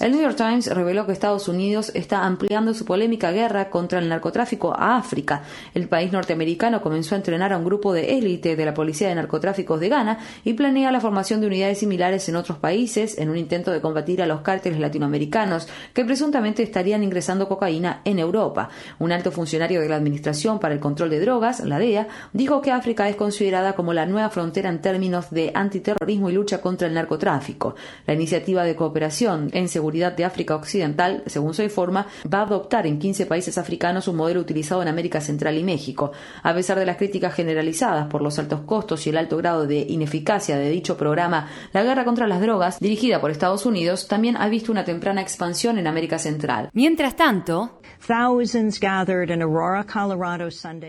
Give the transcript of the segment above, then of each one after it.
El New York Times reveló que Estados Unidos está ampliando su polémica guerra contra el narcotráfico a África. El país norteamericano comenzó a entrenar a un grupo de élite de la Policía de Narcotráficos de Ghana y planea la formación de unidades similares en otros países en un intento de combatir a los cárteles latinoamericanos que presuntamente estarían ingresando cocaína en Europa. Un alto funcionario de la Administración para el Control de Drogas, la DEA, dijo que África es considerada como la nueva frontera en términos de antiterrorismo y lucha contra el narcotráfico. La iniciativa de cooperación en seguridad de África Occidental, según se informa, va a adoptar en 15 países africanos un modelo utilizado en América Central y México. A pesar de las críticas generalizadas por los altos costos y el alto grado de ineficacia de dicho programa, la guerra contra las drogas, dirigida por Estados Unidos, también ha visto una temprana expansión en América Central. Mientras tanto,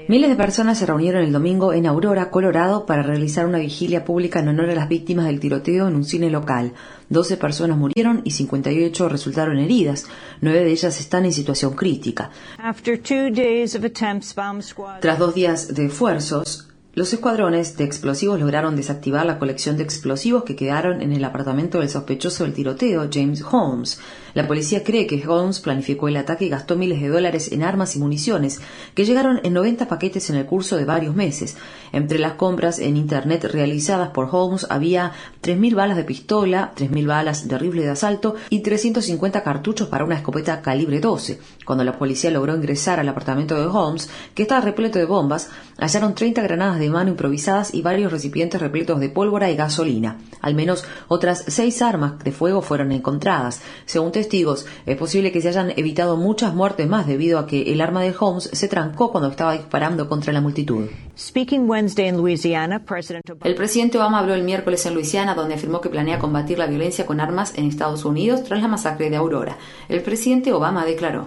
Miles de personas se reunieron el domingo en Aurora, Colorado, para realizar una vigilia pública en honor a las víctimas del tiroteo en un cine local. 12 personas murieron y 58 resultaron heridas. Nueve de ellas están en situación crítica. Tras dos días de esfuerzos, los escuadrones de explosivos lograron desactivar la colección de explosivos que quedaron en el apartamento del sospechoso del tiroteo, James Holmes. La policía cree que Holmes planificó el ataque y gastó miles de dólares en armas y municiones, que llegaron en 90 paquetes en el curso de varios meses. Entre las compras en Internet realizadas por Holmes había 3.000 balas de pistola, 3.000 balas de rifle de asalto y 350 cartuchos para una escopeta calibre 12. Cuando la policía logró ingresar al apartamento de Holmes, que estaba repleto de bombas, hallaron 30 granadas de mano improvisadas y varios recipientes repletos de pólvora y gasolina. Al menos otras seis armas de fuego fueron encontradas. Según testigos, es posible que se hayan evitado muchas muertes más debido a que el arma de Holmes se trancó cuando estaba disparando contra la multitud. El presidente Obama habló el miércoles en Luisiana, donde afirmó que planea combatir la violencia con armas en Estados Unidos tras la masacre de Aurora. El presidente Obama declaró.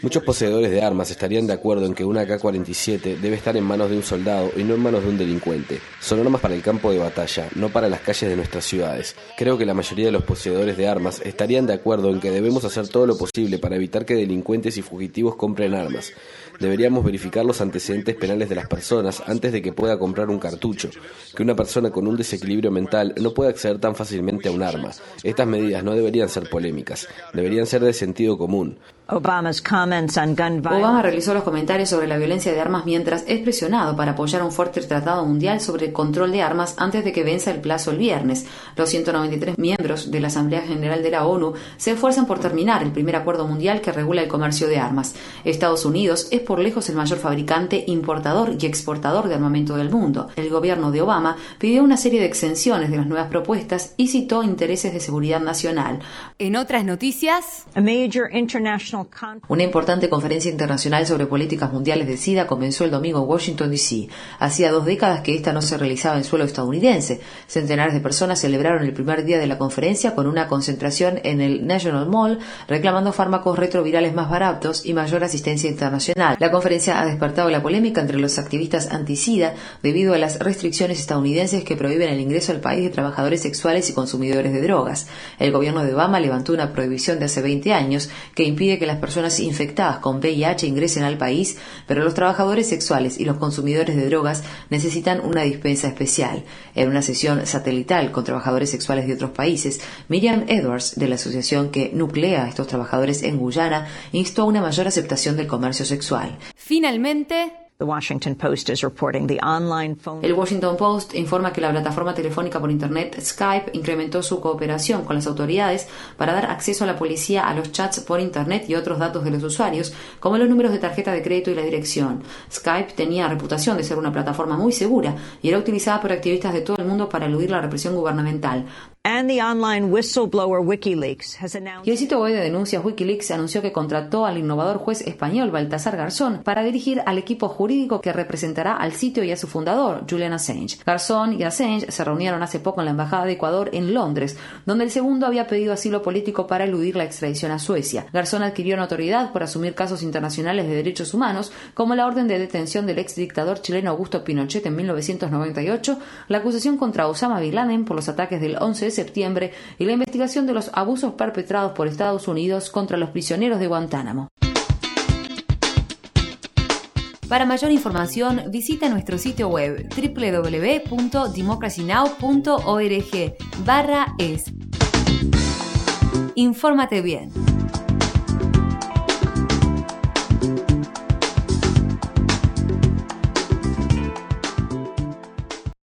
Muchos poseedores de armas estarían de acuerdo en que una AK-47 debe estar en manos de un soldado y no en manos de un delincuente. Son armas para el campo de batalla, no para las calles de nuestras ciudades. Creo que la mayoría de los poseedores de armas estarían de acuerdo en que debemos hacer todo lo posible para evitar que delincuentes y fugitivos compren armas. Deberíamos verificar los antecedentes penales de las personas antes de que pueda comprar un cartucho. Que una persona con un desequilibrio mental no pueda acceder tan fácilmente a un arma. Estas medidas no deberían ser polémicas, deberían ser de sentido común. Obama realizó los comentarios sobre la violencia de armas mientras es presionado para apoyar un fuerte tratado mundial sobre el control de armas antes de que venza el plazo el viernes. Los 193 miembros de la Asamblea General de la ONU se esfuerzan por terminar el primer acuerdo mundial que regula el comercio de armas. Estados Unidos es por lejos el mayor fabricante, importador y exportador de armamento del mundo. El gobierno de Obama pidió una serie de exenciones de las nuevas propuestas y citó intereses de seguridad nacional. En otras noticias, una importante conferencia internacional sobre políticas mundiales de SIDA comenzó el domingo en Washington, D.C. Hacía dos décadas que esta no se realizaba en suelo estadounidense. Centenares de personas celebraron el primer día de la conferencia con una concentración en el National Mall reclamando fármacos retrovirales más baratos y mayor asistencia internacional. La conferencia ha despertado la polémica entre los activistas anti-SIDA debido a las restricciones estadounidenses que prohíben el ingreso al país de trabajadores sexuales y consumidores de drogas. El gobierno de Obama levantó una prohibición de hace 20 años que impide que las personas infectadas con VIH ingresen al país, pero los trabajadores sexuales y los consumidores de drogas necesitan una dispensa especial. En una sesión satelital con trabajadores sexuales de otros países, Miriam Edwards, de la asociación que nuclea a estos trabajadores en Guyana, instó a una mayor aceptación del comercio sexual. Finalmente, el Washington Post informa que la plataforma telefónica por Internet Skype incrementó su cooperación con las autoridades para dar acceso a la policía a los chats por Internet y otros datos de los usuarios, como los números de tarjeta de crédito y la dirección. Skype tenía reputación de ser una plataforma muy segura y era utilizada por activistas de todo el mundo para eludir la represión gubernamental. Y el sitio web de denuncias Wikileaks anunció que contrató al innovador juez español Baltasar Garzón para dirigir al equipo jurídico que representará al sitio y a su fundador, Julian Assange. Garzón y Assange se reunieron hace poco en la Embajada de Ecuador en Londres, donde el segundo había pedido asilo político para eludir la extradición a Suecia. Garzón adquirió notoriedad por asumir casos internacionales de derechos humanos, como la orden de detención del ex dictador chileno Augusto Pinochet en 1998, la acusación contra Osama Bin Laden por los ataques del 11 de septiembre y la investigación de los abusos perpetrados por Estados Unidos contra los prisioneros de Guantánamo. Para mayor información, visita nuestro sitio web www.democracynow.org es. Infórmate bien.